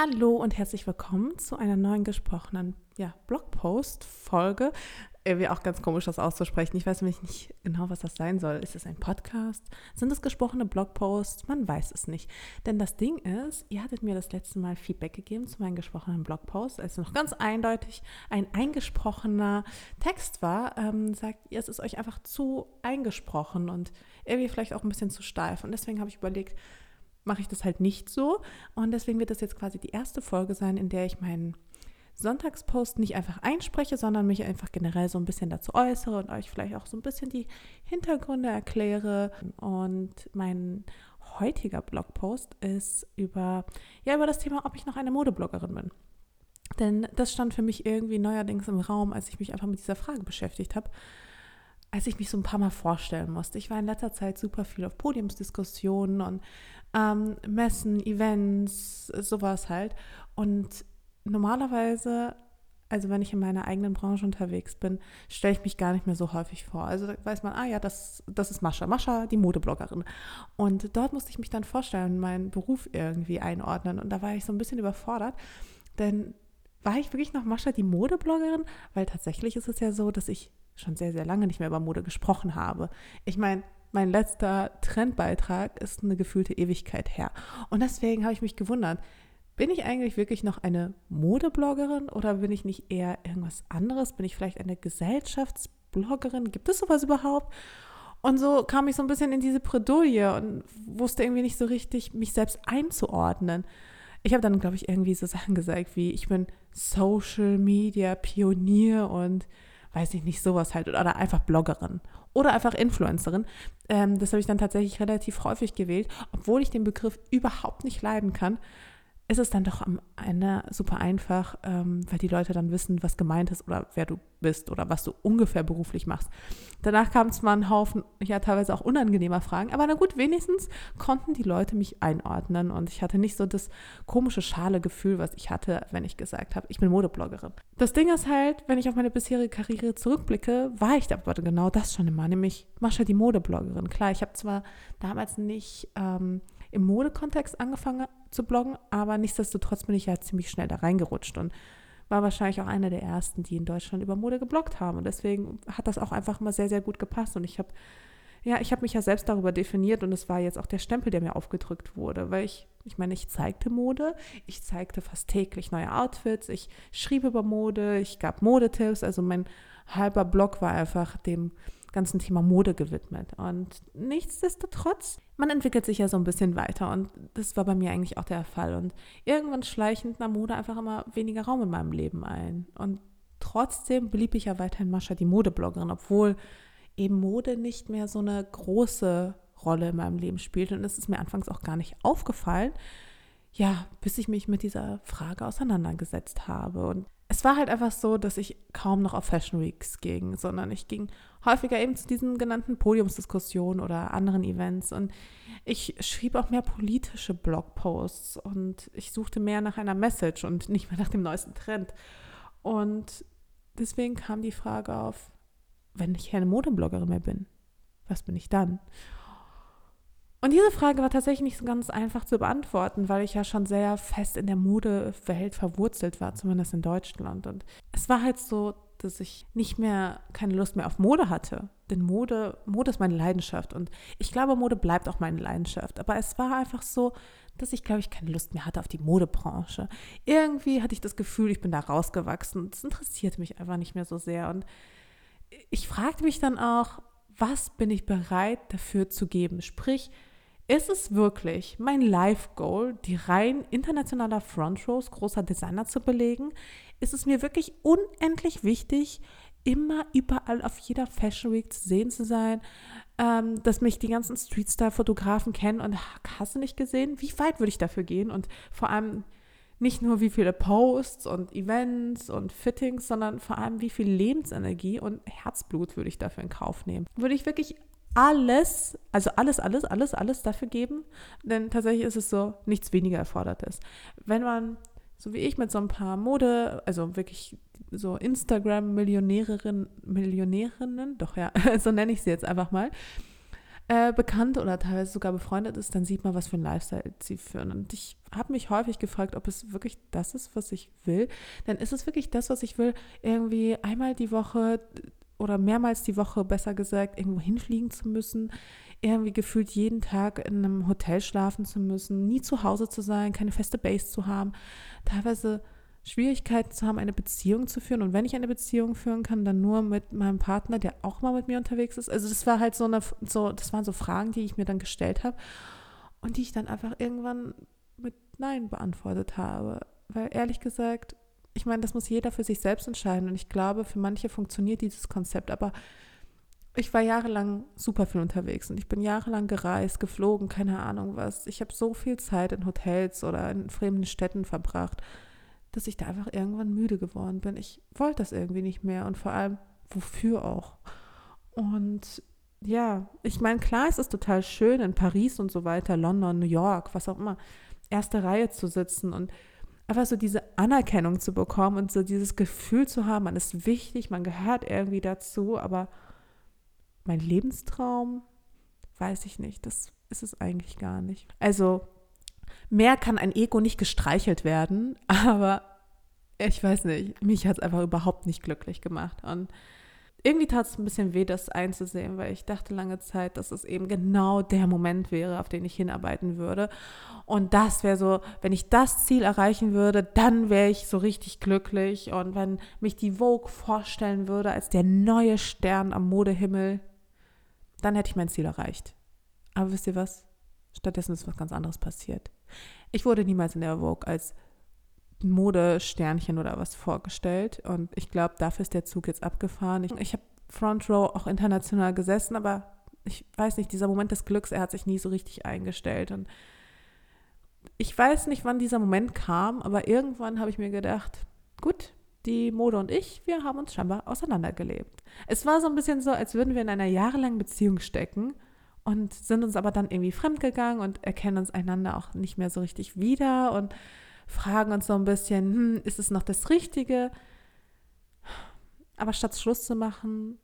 Hallo und herzlich willkommen zu einer neuen gesprochenen ja, Blogpost-Folge. Irgendwie auch ganz komisch, das auszusprechen. Ich weiß nämlich nicht genau, was das sein soll. Ist es ein Podcast? Sind es gesprochene Blogposts? Man weiß es nicht. Denn das Ding ist, ihr hattet mir das letzte Mal Feedback gegeben zu meinen gesprochenen Blogposts, als noch ganz eindeutig ein eingesprochener Text war. Ähm, sagt ihr, es ist euch einfach zu eingesprochen und irgendwie vielleicht auch ein bisschen zu steif. Und deswegen habe ich überlegt, mache ich das halt nicht so. Und deswegen wird das jetzt quasi die erste Folge sein, in der ich meinen Sonntagspost nicht einfach einspreche, sondern mich einfach generell so ein bisschen dazu äußere und euch vielleicht auch so ein bisschen die Hintergründe erkläre. Und mein heutiger Blogpost ist über, ja, über das Thema, ob ich noch eine Modebloggerin bin. Denn das stand für mich irgendwie neuerdings im Raum, als ich mich einfach mit dieser Frage beschäftigt habe als ich mich so ein paar Mal vorstellen musste. Ich war in letzter Zeit super viel auf Podiumsdiskussionen und ähm, Messen, Events, sowas halt. Und normalerweise, also wenn ich in meiner eigenen Branche unterwegs bin, stelle ich mich gar nicht mehr so häufig vor. Also weiß man, ah ja, das, das ist Mascha, Mascha, die Modebloggerin. Und dort musste ich mich dann vorstellen, meinen Beruf irgendwie einordnen. Und da war ich so ein bisschen überfordert, denn war ich wirklich noch Mascha, die Modebloggerin? Weil tatsächlich ist es ja so, dass ich schon sehr, sehr lange nicht mehr über Mode gesprochen habe. Ich meine, mein letzter Trendbeitrag ist eine gefühlte Ewigkeit her. Und deswegen habe ich mich gewundert, bin ich eigentlich wirklich noch eine Modebloggerin oder bin ich nicht eher irgendwas anderes? Bin ich vielleicht eine Gesellschaftsbloggerin? Gibt es sowas überhaupt? Und so kam ich so ein bisschen in diese Bredouille und wusste irgendwie nicht so richtig, mich selbst einzuordnen. Ich habe dann, glaube ich, irgendwie so Sachen gesagt wie, ich bin Social Media Pionier und weiß ich nicht, sowas halt. Oder einfach Bloggerin oder einfach Influencerin. Ähm, das habe ich dann tatsächlich relativ häufig gewählt, obwohl ich den Begriff überhaupt nicht leiden kann ist es dann doch am Ende super einfach, ähm, weil die Leute dann wissen, was gemeint ist oder wer du bist oder was du ungefähr beruflich machst. Danach kam es mal ein Haufen, ja teilweise auch unangenehmer Fragen, aber na gut, wenigstens konnten die Leute mich einordnen und ich hatte nicht so das komische schale Gefühl, was ich hatte, wenn ich gesagt habe, ich bin Modebloggerin. Das Ding ist halt, wenn ich auf meine bisherige Karriere zurückblicke, war ich aber genau das schon immer, nämlich Mascha die Modebloggerin. Klar, ich habe zwar damals nicht ähm, im Modekontext angefangen zu bloggen, aber nichtsdestotrotz bin ich ja ziemlich schnell da reingerutscht und war wahrscheinlich auch einer der ersten, die in Deutschland über Mode gebloggt haben. Und deswegen hat das auch einfach mal sehr, sehr gut gepasst. Und ich habe, ja, ich habe mich ja selbst darüber definiert und es war jetzt auch der Stempel, der mir aufgedrückt wurde, weil ich, ich meine, ich zeigte Mode, ich zeigte fast täglich neue Outfits, ich schrieb über Mode, ich gab Modetipps, also mein halber Blog war einfach dem ganzen Thema Mode gewidmet. Und nichtsdestotrotz, man entwickelt sich ja so ein bisschen weiter und das war bei mir eigentlich auch der Fall. Und irgendwann schleichend nahm Mode einfach immer weniger Raum in meinem Leben ein. Und trotzdem blieb ich ja weiterhin Mascha die Modebloggerin, obwohl eben Mode nicht mehr so eine große Rolle in meinem Leben spielt. Und es ist mir anfangs auch gar nicht aufgefallen, ja, bis ich mich mit dieser Frage auseinandergesetzt habe. Und es war halt einfach so, dass ich kaum noch auf Fashion Weeks ging, sondern ich ging häufiger eben zu diesen genannten Podiumsdiskussionen oder anderen Events und ich schrieb auch mehr politische Blogposts und ich suchte mehr nach einer Message und nicht mehr nach dem neuesten Trend. Und deswegen kam die Frage auf, wenn ich keine Modebloggerin mehr bin, was bin ich dann? Und diese Frage war tatsächlich nicht so ganz einfach zu beantworten, weil ich ja schon sehr fest in der Modewelt verwurzelt war, zumindest in Deutschland. Und es war halt so, dass ich nicht mehr keine Lust mehr auf Mode hatte. Denn Mode, Mode ist meine Leidenschaft und ich glaube, Mode bleibt auch meine Leidenschaft. Aber es war einfach so, dass ich, glaube ich, keine Lust mehr hatte auf die Modebranche. Irgendwie hatte ich das Gefühl, ich bin da rausgewachsen. Das interessierte mich einfach nicht mehr so sehr. Und ich fragte mich dann auch, was bin ich bereit dafür zu geben? Sprich, ist es wirklich mein Life-Goal, die rein internationaler Frontrows großer Designer zu belegen? Ist es mir wirklich unendlich wichtig, immer überall auf jeder Fashion Week zu sehen zu sein, ähm, dass mich die ganzen Streetstyle-Fotografen kennen und hast du nicht gesehen? Wie weit würde ich dafür gehen? Und vor allem nicht nur wie viele Posts und Events und Fittings, sondern vor allem wie viel Lebensenergie und Herzblut würde ich dafür in Kauf nehmen? Würde ich wirklich alles, also alles, alles, alles, alles dafür geben, denn tatsächlich ist es so, nichts weniger Erfordertes. Wenn man, so wie ich, mit so ein paar Mode, also wirklich so Instagram-Millionärinnen, Millionärinnen, doch ja, so nenne ich sie jetzt einfach mal, äh, bekannt oder teilweise sogar befreundet ist, dann sieht man, was für ein Lifestyle sie führen. Und ich habe mich häufig gefragt, ob es wirklich das ist, was ich will. Denn ist es wirklich das, was ich will, irgendwie einmal die Woche oder mehrmals die Woche, besser gesagt, irgendwo hinfliegen zu müssen, irgendwie gefühlt jeden Tag in einem Hotel schlafen zu müssen, nie zu Hause zu sein, keine feste Base zu haben, teilweise Schwierigkeiten zu haben, eine Beziehung zu führen. Und wenn ich eine Beziehung führen kann, dann nur mit meinem Partner, der auch mal mit mir unterwegs ist. Also das war halt so eine, so, das waren so Fragen, die ich mir dann gestellt habe und die ich dann einfach irgendwann mit Nein beantwortet habe. Weil ehrlich gesagt, ich meine, das muss jeder für sich selbst entscheiden. Und ich glaube, für manche funktioniert dieses Konzept. Aber ich war jahrelang super viel unterwegs und ich bin jahrelang gereist, geflogen, keine Ahnung was. Ich habe so viel Zeit in Hotels oder in fremden Städten verbracht dass ich da einfach irgendwann müde geworden bin. Ich wollte das irgendwie nicht mehr und vor allem, wofür auch? Und ja, ich meine, klar ist es total schön in Paris und so weiter, London, New York, was auch immer, erste Reihe zu sitzen und einfach so diese Anerkennung zu bekommen und so dieses Gefühl zu haben, man ist wichtig, man gehört irgendwie dazu, aber mein Lebenstraum, weiß ich nicht, das ist es eigentlich gar nicht. Also mehr kann ein Ego nicht gestreichelt werden, aber ich weiß nicht, mich hat es einfach überhaupt nicht glücklich gemacht. Und irgendwie tat es ein bisschen weh, das einzusehen, weil ich dachte lange Zeit, dass es eben genau der Moment wäre, auf den ich hinarbeiten würde. Und das wäre so, wenn ich das Ziel erreichen würde, dann wäre ich so richtig glücklich. Und wenn mich die Vogue vorstellen würde als der neue Stern am Modehimmel, dann hätte ich mein Ziel erreicht. Aber wisst ihr was? Stattdessen ist was ganz anderes passiert. Ich wurde niemals in der Vogue als Modesternchen oder was vorgestellt und ich glaube, dafür ist der Zug jetzt abgefahren. Ich, ich habe Front Row auch international gesessen, aber ich weiß nicht, dieser Moment des Glücks, er hat sich nie so richtig eingestellt und ich weiß nicht, wann dieser Moment kam, aber irgendwann habe ich mir gedacht, gut, die Mode und ich, wir haben uns scheinbar auseinandergelebt. Es war so ein bisschen so, als würden wir in einer jahrelangen Beziehung stecken und sind uns aber dann irgendwie fremdgegangen und erkennen uns einander auch nicht mehr so richtig wieder und fragen uns so ein bisschen, hm, ist es noch das Richtige? Aber statt Schluss zu machen,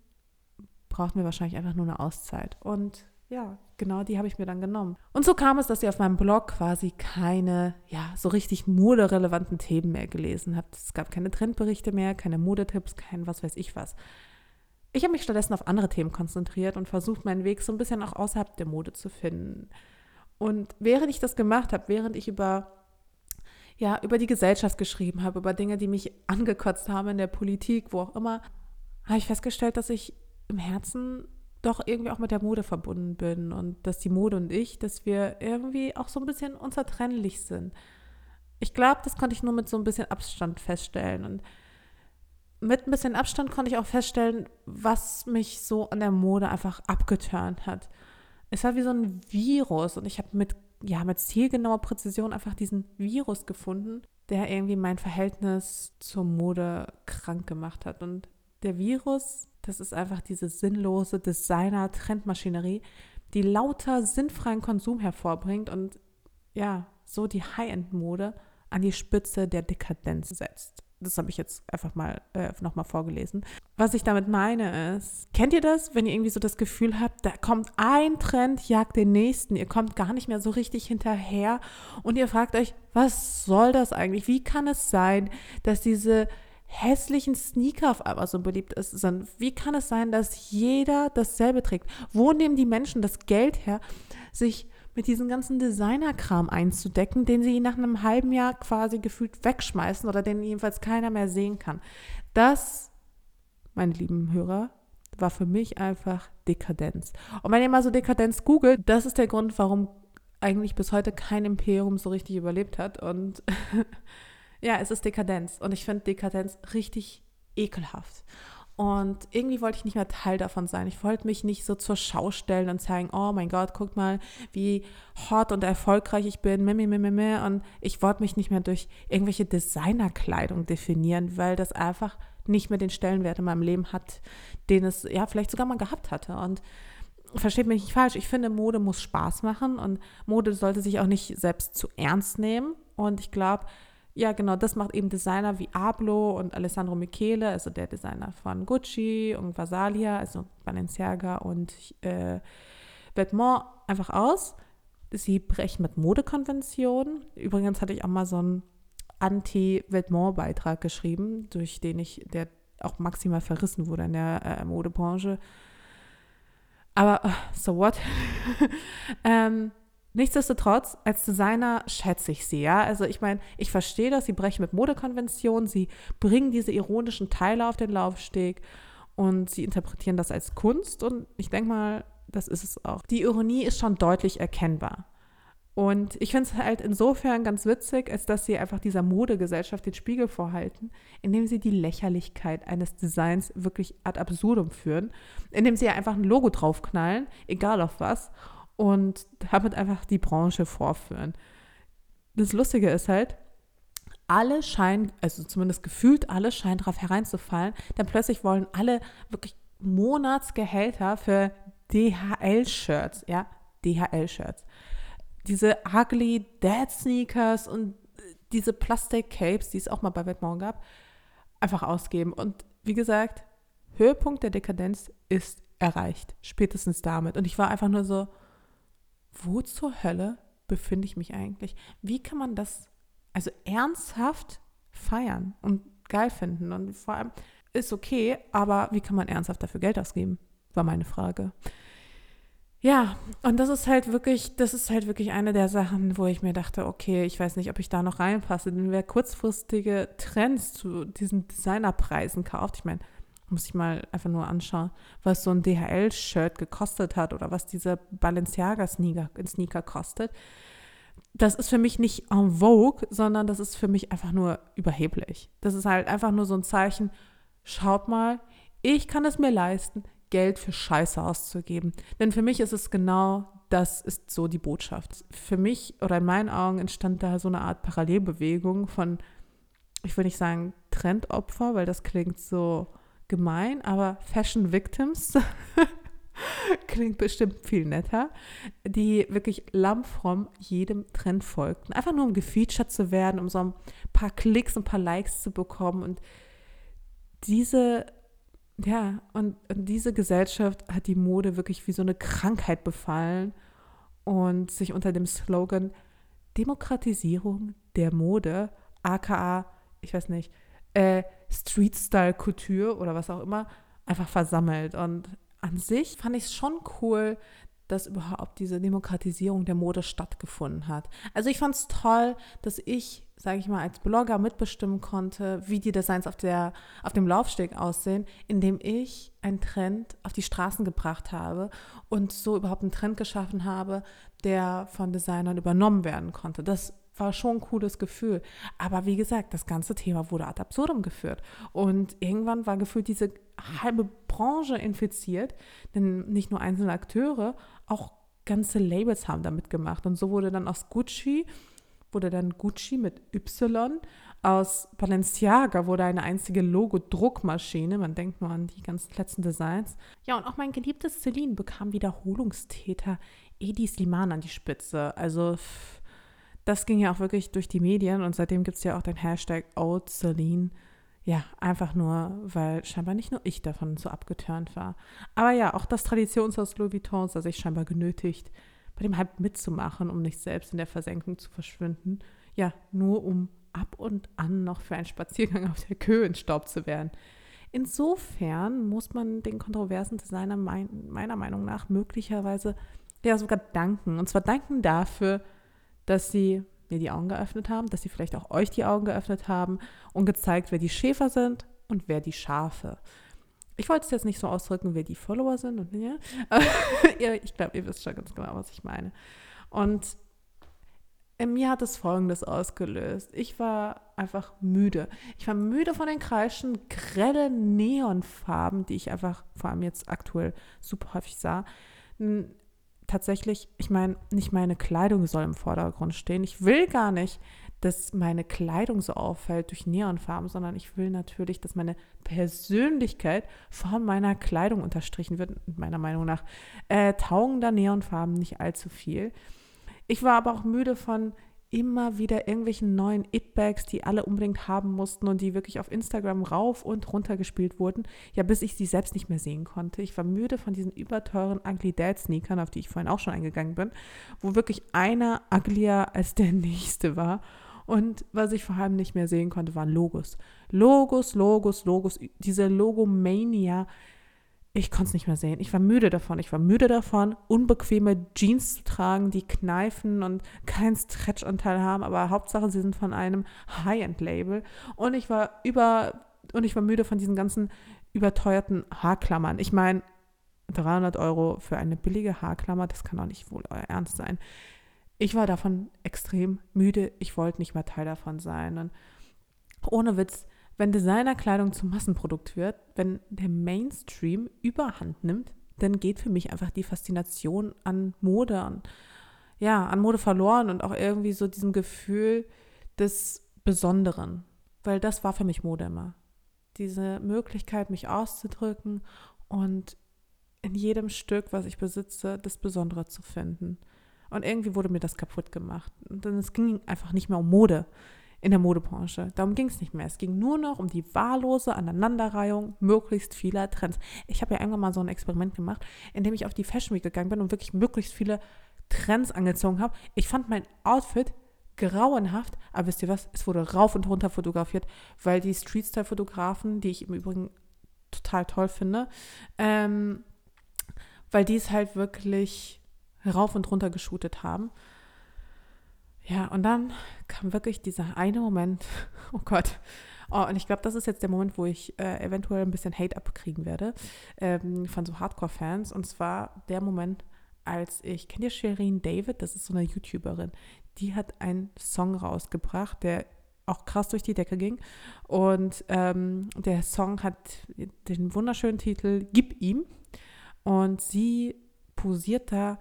brauchten wir wahrscheinlich einfach nur eine Auszeit. Und ja, genau die habe ich mir dann genommen. Und so kam es, dass ihr auf meinem Blog quasi keine, ja, so richtig moderelevanten Themen mehr gelesen habt. Es gab keine Trendberichte mehr, keine Modetipps, kein was weiß ich was. Ich habe mich stattdessen auf andere Themen konzentriert und versucht, meinen Weg so ein bisschen auch außerhalb der Mode zu finden. Und während ich das gemacht habe, während ich über, ja, über die Gesellschaft geschrieben habe, über Dinge, die mich angekotzt haben in der Politik, wo auch immer, habe ich festgestellt, dass ich im Herzen doch irgendwie auch mit der Mode verbunden bin und dass die Mode und ich, dass wir irgendwie auch so ein bisschen unzertrennlich sind. Ich glaube, das konnte ich nur mit so ein bisschen Abstand feststellen und mit ein bisschen Abstand konnte ich auch feststellen, was mich so an der Mode einfach abgeturnt hat. Es war wie so ein Virus und ich habe mit, ja, mit zielgenauer Präzision einfach diesen Virus gefunden, der irgendwie mein Verhältnis zur Mode krank gemacht hat. Und der Virus, das ist einfach diese sinnlose Designer-Trendmaschinerie, die lauter sinnfreien Konsum hervorbringt und ja, so die High-End-Mode an die Spitze der Dekadenz setzt. Das habe ich jetzt einfach mal äh, nochmal vorgelesen. Was ich damit meine ist, kennt ihr das, wenn ihr irgendwie so das Gefühl habt, da kommt ein Trend, jagt den nächsten, ihr kommt gar nicht mehr so richtig hinterher und ihr fragt euch, was soll das eigentlich? Wie kann es sein, dass diese hässlichen Sneaker auf einmal so beliebt sind? Wie kann es sein, dass jeder dasselbe trägt? Wo nehmen die Menschen das Geld her, sich mit diesem ganzen Designerkram einzudecken, den sie nach einem halben Jahr quasi gefühlt wegschmeißen oder den jedenfalls keiner mehr sehen kann. Das, meine lieben Hörer, war für mich einfach Dekadenz. Und wenn ihr mal so Dekadenz googelt, das ist der Grund, warum eigentlich bis heute kein Imperium so richtig überlebt hat. Und ja, es ist Dekadenz. Und ich finde Dekadenz richtig ekelhaft. Und irgendwie wollte ich nicht mehr Teil davon sein. Ich wollte mich nicht so zur Schau stellen und zeigen, oh mein Gott, guck mal, wie hot und erfolgreich ich bin. Und ich wollte mich nicht mehr durch irgendwelche Designerkleidung definieren, weil das einfach nicht mehr den Stellenwert in meinem Leben hat, den es ja vielleicht sogar mal gehabt hatte. Und versteht mich nicht falsch, ich finde, Mode muss Spaß machen und Mode sollte sich auch nicht selbst zu ernst nehmen. Und ich glaube, ja, genau, das macht eben Designer wie Ablo und Alessandro Michele, also der Designer von Gucci und Vasalia, also Balenciaga und äh, Vêtements einfach aus. Sie brechen mit Modekonventionen. Übrigens hatte ich auch mal so einen Anti-Vêtement-Beitrag geschrieben, durch den ich, der auch maximal verrissen wurde in der äh, Modebranche. Aber so what? ähm, nichtsdestotrotz, als Designer schätze ich sie, ja. Also ich meine, ich verstehe das, sie brechen mit Modekonventionen, sie bringen diese ironischen Teile auf den Laufsteg und sie interpretieren das als Kunst und ich denke mal, das ist es auch. Die Ironie ist schon deutlich erkennbar. Und ich finde es halt insofern ganz witzig, als dass sie einfach dieser Modegesellschaft den Spiegel vorhalten, indem sie die Lächerlichkeit eines Designs wirklich ad absurdum führen, indem sie einfach ein Logo draufknallen, egal auf was, und damit einfach die Branche vorführen. Das Lustige ist halt, alle scheinen, also zumindest gefühlt alle scheinen darauf hereinzufallen, dann plötzlich wollen alle wirklich Monatsgehälter für DHL-Shirts, ja, DHL-Shirts diese ugly Dad Sneakers und diese Plastic Capes, die es auch mal bei Vetements gab, einfach ausgeben. Und wie gesagt, Höhepunkt der Dekadenz ist erreicht, spätestens damit. Und ich war einfach nur so, wo zur Hölle befinde ich mich eigentlich? Wie kann man das also ernsthaft feiern und geil finden? Und vor allem ist okay, aber wie kann man ernsthaft dafür Geld ausgeben? War meine Frage. Ja, und das ist halt wirklich, das ist halt wirklich eine der Sachen, wo ich mir dachte, okay, ich weiß nicht, ob ich da noch reinpasse. Denn wer kurzfristige Trends zu diesen Designerpreisen kauft, ich meine, muss ich mal einfach nur anschauen, was so ein DHL-Shirt gekostet hat oder was dieser Balenciaga-Sneaker Sneaker kostet. Das ist für mich nicht en vogue, sondern das ist für mich einfach nur überheblich. Das ist halt einfach nur so ein Zeichen, schaut mal, ich kann es mir leisten, Geld für Scheiße auszugeben. Denn für mich ist es genau das ist so die Botschaft. Für mich oder in meinen Augen entstand da so eine Art Parallelbewegung von, ich will nicht sagen Trendopfer, weil das klingt so gemein, aber Fashion Victims klingt bestimmt viel netter, die wirklich lammfromm jedem Trend folgten. Einfach nur um gefeatured zu werden, um so ein paar Klicks, ein paar Likes zu bekommen und diese ja, und, und diese Gesellschaft hat die Mode wirklich wie so eine Krankheit befallen und sich unter dem Slogan Demokratisierung der Mode, aka, ich weiß nicht, äh, Street Style Couture oder was auch immer, einfach versammelt. Und an sich fand ich es schon cool, dass überhaupt diese Demokratisierung der Mode stattgefunden hat. Also ich fand es toll, dass ich, sage ich mal, als Blogger mitbestimmen konnte, wie die Designs auf, der, auf dem Laufsteg aussehen, indem ich einen Trend auf die Straßen gebracht habe und so überhaupt einen Trend geschaffen habe, der von Designern übernommen werden konnte. Das war schon ein cooles Gefühl. Aber wie gesagt, das ganze Thema wurde ad absurdum geführt. Und irgendwann war gefühlt diese halbe Branche infiziert, denn nicht nur einzelne Akteure, auch ganze Labels haben damit gemacht. Und so wurde dann aus Gucci, wurde dann Gucci mit Y, aus Balenciaga wurde eine einzige Logo-Druckmaschine. Man denkt nur an die ganzen letzten Designs. Ja, und auch mein geliebtes Celine bekam Wiederholungstäter Edi Sliman an die Spitze. Also das ging ja auch wirklich durch die Medien und seitdem gibt es ja auch den Hashtag Old Celine. Ja, einfach nur, weil scheinbar nicht nur ich davon so abgeturnt war. Aber ja, auch das Traditionshaus Louis Vuitton sah sich scheinbar genötigt, bei dem Hype mitzumachen, um nicht selbst in der Versenkung zu verschwinden. Ja, nur um ab und an noch für einen Spaziergang auf der Köhe in Staub zu werden. Insofern muss man den kontroversen Designer mein, meiner Meinung nach möglicherweise ja sogar danken. Und zwar danken dafür, dass sie mir die Augen geöffnet haben, dass sie vielleicht auch euch die Augen geöffnet haben und gezeigt, wer die Schäfer sind und wer die Schafe. Ich wollte es jetzt nicht so ausdrücken, wer die Follower sind und ja, ich glaube, ihr wisst schon ganz genau, was ich meine. Und in mir hat es Folgendes ausgelöst. Ich war einfach müde. Ich war müde von den kreischen, grellen Neonfarben, die ich einfach vor allem jetzt aktuell super häufig sah tatsächlich, ich meine, nicht meine Kleidung soll im Vordergrund stehen. Ich will gar nicht, dass meine Kleidung so auffällt durch Neonfarben, sondern ich will natürlich, dass meine Persönlichkeit von meiner Kleidung unterstrichen wird. Meiner Meinung nach äh, taugen da Neonfarben nicht allzu viel. Ich war aber auch müde von immer wieder irgendwelchen neuen It-Bags, die alle unbedingt haben mussten und die wirklich auf Instagram rauf und runter gespielt wurden, ja, bis ich sie selbst nicht mehr sehen konnte. Ich war müde von diesen überteuren Ugly Dad Sneakern, auf die ich vorhin auch schon eingegangen bin, wo wirklich einer uglier als der nächste war. Und was ich vor allem nicht mehr sehen konnte, waren Logos. Logos, Logos, Logos. Diese Logomania, ich konnte es nicht mehr sehen. Ich war müde davon. Ich war müde davon, unbequeme Jeans zu tragen, die kneifen und keinen Stretchanteil haben, aber Hauptsache sie sind von einem High-End-Label. Und ich war über und ich war müde von diesen ganzen überteuerten Haarklammern. Ich meine, 300 Euro für eine billige Haarklammer, das kann doch nicht wohl euer Ernst sein. Ich war davon extrem müde. Ich wollte nicht mehr Teil davon sein. Und ohne Witz, wenn Designerkleidung zum Massenprodukt wird, wenn der Mainstream überhand nimmt, dann geht für mich einfach die Faszination an Mode, an, ja, an Mode verloren und auch irgendwie so diesem Gefühl des Besonderen. Weil das war für mich Mode immer. Diese Möglichkeit, mich auszudrücken und in jedem Stück, was ich besitze, das Besondere zu finden. Und irgendwie wurde mir das kaputt gemacht. Und es ging einfach nicht mehr um Mode in der Modebranche. Darum ging es nicht mehr. Es ging nur noch um die wahllose Aneinanderreihung möglichst vieler Trends. Ich habe ja irgendwann mal so ein Experiment gemacht, in dem ich auf die Fashion Week gegangen bin und wirklich möglichst viele Trends angezogen habe. Ich fand mein Outfit grauenhaft, aber wisst ihr was? Es wurde rauf und runter fotografiert, weil die Street-Style-Fotografen, die ich im Übrigen total toll finde, ähm, weil die es halt wirklich rauf und runter geshootet haben. Ja, und dann kam wirklich dieser eine Moment, oh Gott, oh, und ich glaube, das ist jetzt der Moment, wo ich äh, eventuell ein bisschen Hate abkriegen werde ähm, von so Hardcore-Fans. Und zwar der Moment, als ich, kennt ihr Shirin David? Das ist so eine YouTuberin. Die hat einen Song rausgebracht, der auch krass durch die Decke ging. Und ähm, der Song hat den wunderschönen Titel Gib ihm. Und sie posiert da,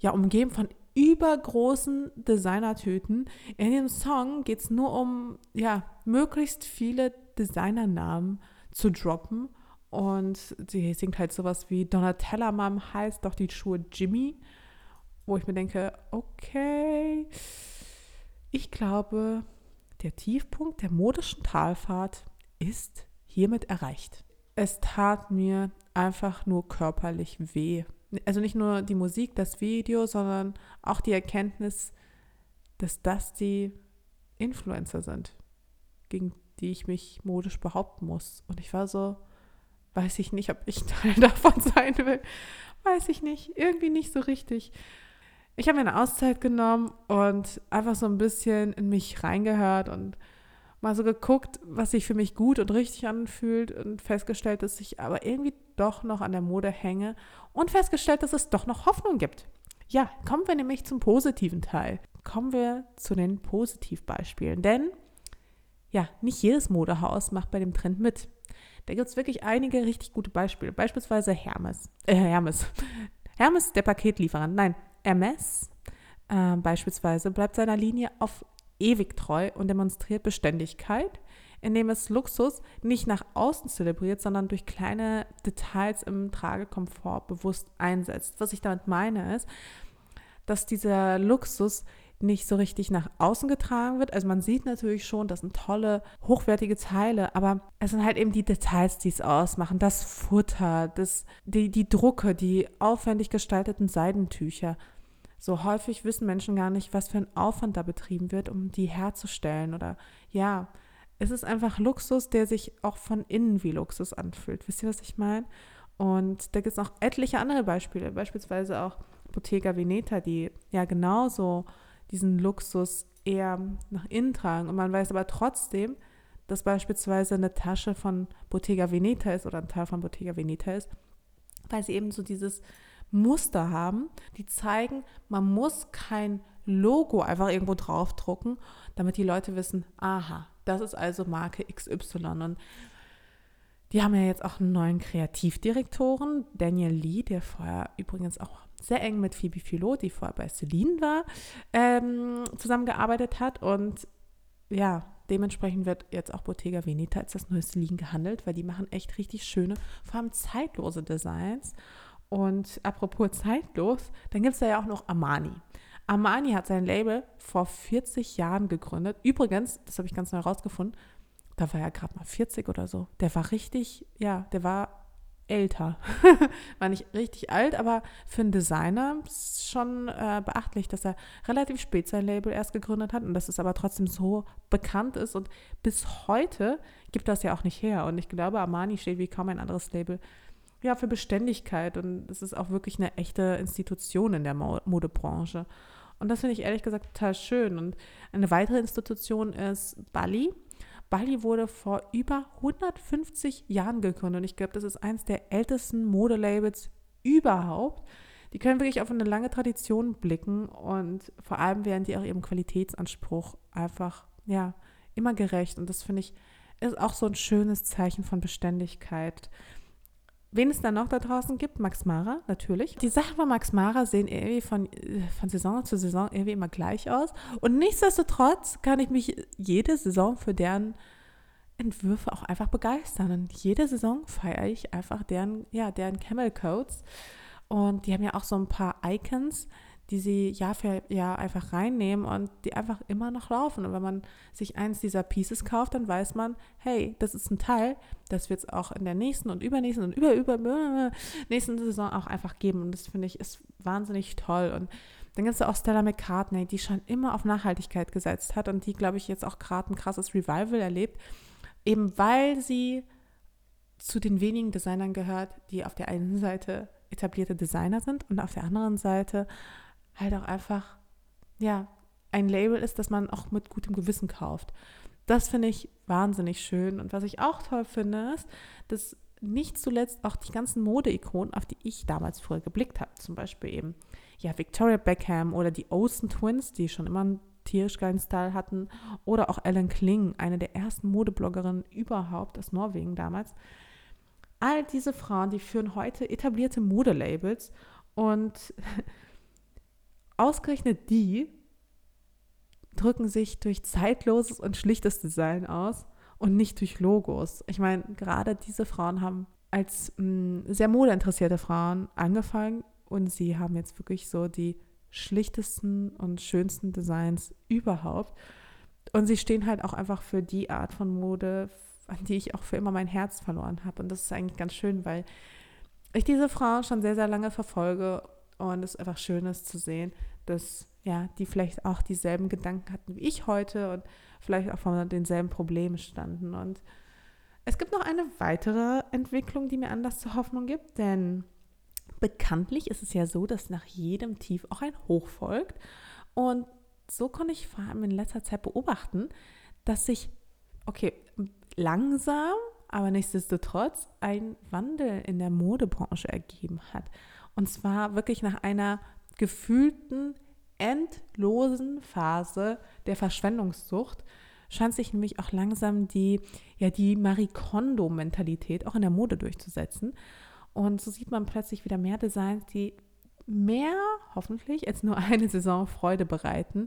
ja, umgeben von übergroßen Designertüten. In dem Song geht es nur um, ja, möglichst viele Designernamen zu droppen. Und sie singt halt sowas wie Donatella Mom heißt doch die Schuhe Jimmy, wo ich mir denke, okay, ich glaube, der Tiefpunkt der modischen Talfahrt ist hiermit erreicht. Es tat mir einfach nur körperlich weh, also nicht nur die Musik, das Video, sondern auch die Erkenntnis, dass das die Influencer sind, gegen die ich mich modisch behaupten muss. Und ich war so, weiß ich nicht, ob ich Teil davon sein will. Weiß ich nicht, irgendwie nicht so richtig. Ich habe mir eine Auszeit genommen und einfach so ein bisschen in mich reingehört und mal so geguckt, was sich für mich gut und richtig anfühlt und festgestellt, dass ich aber irgendwie doch noch an der Mode hänge und festgestellt, dass es doch noch Hoffnung gibt. Ja, kommen wir nämlich zum positiven Teil. Kommen wir zu den Positivbeispielen. Denn ja, nicht jedes Modehaus macht bei dem Trend mit. Da gibt es wirklich einige richtig gute Beispiele. Beispielsweise Hermes. Äh, Hermes. Hermes, der Paketlieferant. Nein, Hermes äh, beispielsweise bleibt seiner Linie auf ewig treu und demonstriert Beständigkeit, indem es Luxus nicht nach außen zelebriert, sondern durch kleine Details im Tragekomfort bewusst einsetzt. Was ich damit meine ist, dass dieser Luxus nicht so richtig nach außen getragen wird. Also man sieht natürlich schon, das sind tolle, hochwertige Teile, aber es sind halt eben die Details, die es ausmachen. Das Futter, das, die, die Drucke, die aufwendig gestalteten Seidentücher. So häufig wissen Menschen gar nicht, was für ein Aufwand da betrieben wird, um die herzustellen. Oder ja, es ist einfach Luxus, der sich auch von innen wie Luxus anfühlt. Wisst ihr, was ich meine? Und da gibt es noch etliche andere Beispiele, beispielsweise auch Bottega Veneta, die ja genauso diesen Luxus eher nach innen tragen. Und man weiß aber trotzdem, dass beispielsweise eine Tasche von Bottega Veneta ist oder ein Teil von Bottega Veneta ist, weil sie eben so dieses Muster haben, die zeigen, man muss kein Logo einfach irgendwo draufdrucken, damit die Leute wissen, aha, das ist also Marke XY. Und die haben ja jetzt auch einen neuen Kreativdirektoren, Daniel Lee, der vorher übrigens auch sehr eng mit Phoebe Philo, die vorher bei Celine war, ähm, zusammengearbeitet hat. Und ja, dementsprechend wird jetzt auch Bottega Veneta als das neue Celine gehandelt, weil die machen echt richtig schöne, vor allem zeitlose Designs. Und apropos zeitlos, dann gibt es da ja auch noch Armani. Armani hat sein Label vor 40 Jahren gegründet. Übrigens, das habe ich ganz neu rausgefunden, da war er gerade mal 40 oder so. Der war richtig, ja, der war älter. war nicht richtig alt, aber für einen Designer ist schon äh, beachtlich, dass er relativ spät sein Label erst gegründet hat und dass es aber trotzdem so bekannt ist. Und bis heute gibt das ja auch nicht her. Und ich glaube, Armani steht wie kaum ein anderes Label ja, für Beständigkeit. Und es ist auch wirklich eine echte Institution in der Modebranche. Und das finde ich ehrlich gesagt total schön. Und eine weitere Institution ist Bali. Bali wurde vor über 150 Jahren gegründet und ich glaube, das ist eines der ältesten Modelabels überhaupt. Die können wirklich auf eine lange Tradition blicken und vor allem werden die auch ihrem Qualitätsanspruch einfach, ja, immer gerecht. Und das finde ich, ist auch so ein schönes Zeichen von Beständigkeit. Wen es dann noch da draußen gibt, Max Mara, natürlich. Die Sachen von Max Mara sehen irgendwie von, von Saison zu Saison irgendwie immer gleich aus. Und nichtsdestotrotz kann ich mich jede Saison für deren Entwürfe auch einfach begeistern. Und jede Saison feiere ich einfach deren, ja, deren Camel Codes. Und die haben ja auch so ein paar Icons, die sie Jahr für Jahr einfach reinnehmen und die einfach immer noch laufen. Und wenn man sich eins dieser Pieces kauft, dann weiß man, hey, das ist ein Teil, das wird es auch in der nächsten und übernächsten und über, über, über nächsten Saison auch einfach geben. Und das finde ich ist wahnsinnig toll. Und dann gibt es auch Stella McCartney, die schon immer auf Nachhaltigkeit gesetzt hat und die, glaube ich, jetzt auch gerade ein krasses Revival erlebt, eben weil sie zu den wenigen Designern gehört, die auf der einen Seite etablierte Designer sind und auf der anderen Seite halt auch einfach, ja, ein Label ist, das man auch mit gutem Gewissen kauft. Das finde ich wahnsinnig schön. Und was ich auch toll finde, ist, dass nicht zuletzt auch die ganzen Mode-Ikonen, auf die ich damals früher geblickt habe, zum Beispiel eben, ja, Victoria Beckham oder die Olsen Twins, die schon immer einen tierisch geilen Style hatten, oder auch Ellen Kling, eine der ersten Modebloggerinnen überhaupt aus Norwegen damals. All diese Frauen, die führen heute etablierte Modelabels und ausgerechnet die drücken sich durch zeitloses und schlichtes Design aus und nicht durch Logos. Ich meine, gerade diese Frauen haben als mh, mm, sehr modeinteressierte Frauen angefangen und sie haben jetzt wirklich so die schlichtesten und schönsten Designs überhaupt. Und sie stehen halt auch einfach für die Art von Mode, an die ich auch für immer mein Herz verloren habe. Und das ist eigentlich ganz schön, weil ich diese Frauen schon sehr, sehr lange verfolge und es einfach schön ist zu sehen, dass ja, die vielleicht auch dieselben Gedanken hatten wie ich heute und vielleicht auch vor denselben Problemen standen. Und es gibt noch eine weitere Entwicklung, die mir Anlass zur Hoffnung gibt, denn bekanntlich ist es ja so, dass nach jedem Tief auch ein Hoch folgt. Und so konnte ich vor allem in letzter Zeit beobachten, dass sich, okay, langsam, aber nichtsdestotrotz ein Wandel in der Modebranche ergeben hat. Und zwar wirklich nach einer gefühlten, endlosen Phase der Verschwendungssucht scheint sich nämlich auch langsam die, ja, die Marie Kondo-Mentalität auch in der Mode durchzusetzen. Und so sieht man plötzlich wieder mehr Designs, die mehr, hoffentlich, als nur eine Saison Freude bereiten.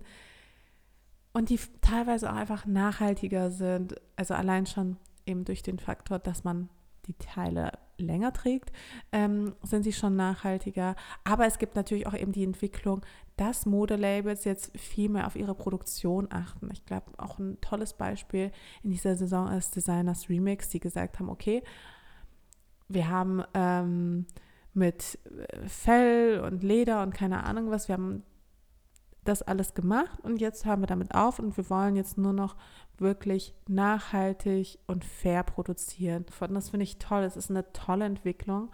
Und die teilweise auch einfach nachhaltiger sind. Also allein schon eben durch den Faktor, dass man die Teile länger trägt, ähm, sind sie schon nachhaltiger. Aber es gibt natürlich auch eben die Entwicklung, dass Modelabels jetzt viel mehr auf ihre Produktion achten. Ich glaube, auch ein tolles Beispiel in dieser Saison ist Designers Remix, die gesagt haben, okay, wir haben ähm, mit äh, Fell und Leder und keine Ahnung was, wir haben das alles gemacht und jetzt hören wir damit auf und wir wollen jetzt nur noch wirklich nachhaltig und fair produzieren. Und das finde ich toll. Es ist eine tolle Entwicklung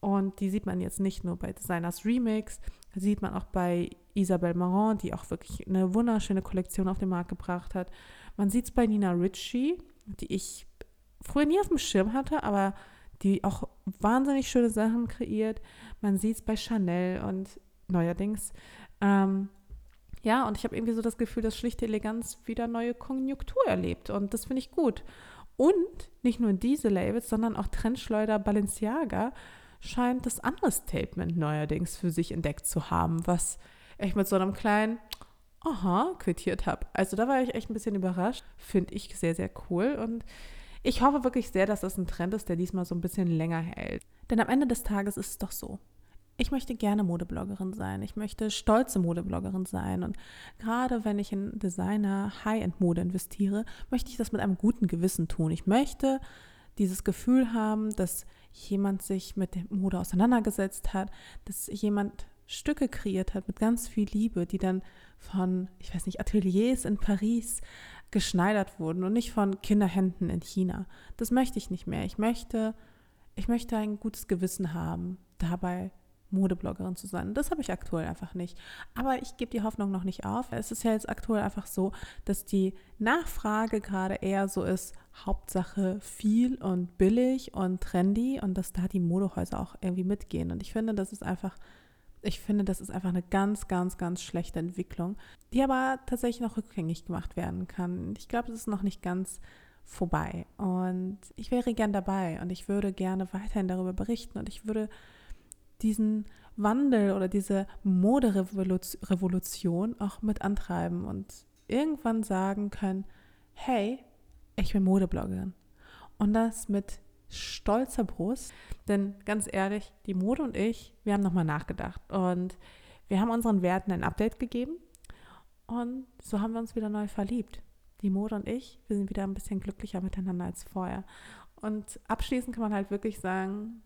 und die sieht man jetzt nicht nur bei Designers Remix, sieht man auch bei Isabelle Marant, die auch wirklich eine wunderschöne Kollektion auf den Markt gebracht hat. Man sieht es bei Nina Ritchie, die ich früher nie auf dem Schirm hatte, aber die auch wahnsinnig schöne Sachen kreiert. Man sieht es bei Chanel und neuerdings ähm, ja, und ich habe irgendwie so das Gefühl, dass schlichte Eleganz wieder neue Konjunktur erlebt. Und das finde ich gut. Und nicht nur diese Labels, sondern auch Trendschleuder Balenciaga scheint das andere Statement neuerdings für sich entdeckt zu haben, was ich mit so einem kleinen Aha quittiert habe. Also da war ich echt ein bisschen überrascht. Finde ich sehr, sehr cool. Und ich hoffe wirklich sehr, dass das ein Trend ist, der diesmal so ein bisschen länger hält. Denn am Ende des Tages ist es doch so. Ich möchte gerne Modebloggerin sein. Ich möchte stolze Modebloggerin sein. Und gerade wenn ich in Designer High-End-Mode investiere, möchte ich das mit einem guten Gewissen tun. Ich möchte dieses Gefühl haben, dass jemand sich mit der Mode auseinandergesetzt hat, dass jemand Stücke kreiert hat mit ganz viel Liebe, die dann von, ich weiß nicht, Ateliers in Paris geschneidert wurden und nicht von Kinderhänden in China. Das möchte ich nicht mehr. Ich möchte, ich möchte ein gutes Gewissen haben, dabei Modebloggerin zu sein. Das habe ich aktuell einfach nicht. Aber ich gebe die Hoffnung noch nicht auf. Es ist ja jetzt aktuell einfach so, dass die Nachfrage gerade eher so ist, Hauptsache viel und billig und trendy und dass da die Modehäuser auch irgendwie mitgehen. Und ich finde, das ist einfach, ich finde, das ist einfach eine ganz, ganz, ganz schlechte Entwicklung, die aber tatsächlich noch rückgängig gemacht werden kann. Ich glaube, es ist noch nicht ganz vorbei. Und ich wäre gern dabei und ich würde gerne weiterhin darüber berichten und ich würde diesen Wandel oder diese Moderevolution auch mit antreiben und irgendwann sagen können, hey, ich bin Modebloggerin. Und das mit stolzer Brust, denn ganz ehrlich, die Mode und ich, wir haben nochmal nachgedacht und wir haben unseren Werten ein Update gegeben und so haben wir uns wieder neu verliebt. Die Mode und ich, wir sind wieder ein bisschen glücklicher miteinander als vorher. Und abschließend kann man halt wirklich sagen,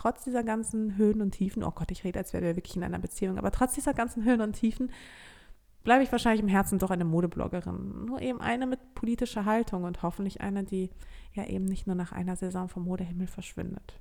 trotz dieser ganzen Höhen und Tiefen, oh Gott, ich rede, als wären wir wirklich in einer Beziehung, aber trotz dieser ganzen Höhen und Tiefen bleibe ich wahrscheinlich im Herzen doch eine Modebloggerin. Nur eben eine mit politischer Haltung und hoffentlich eine, die ja eben nicht nur nach einer Saison vom Modehimmel verschwindet.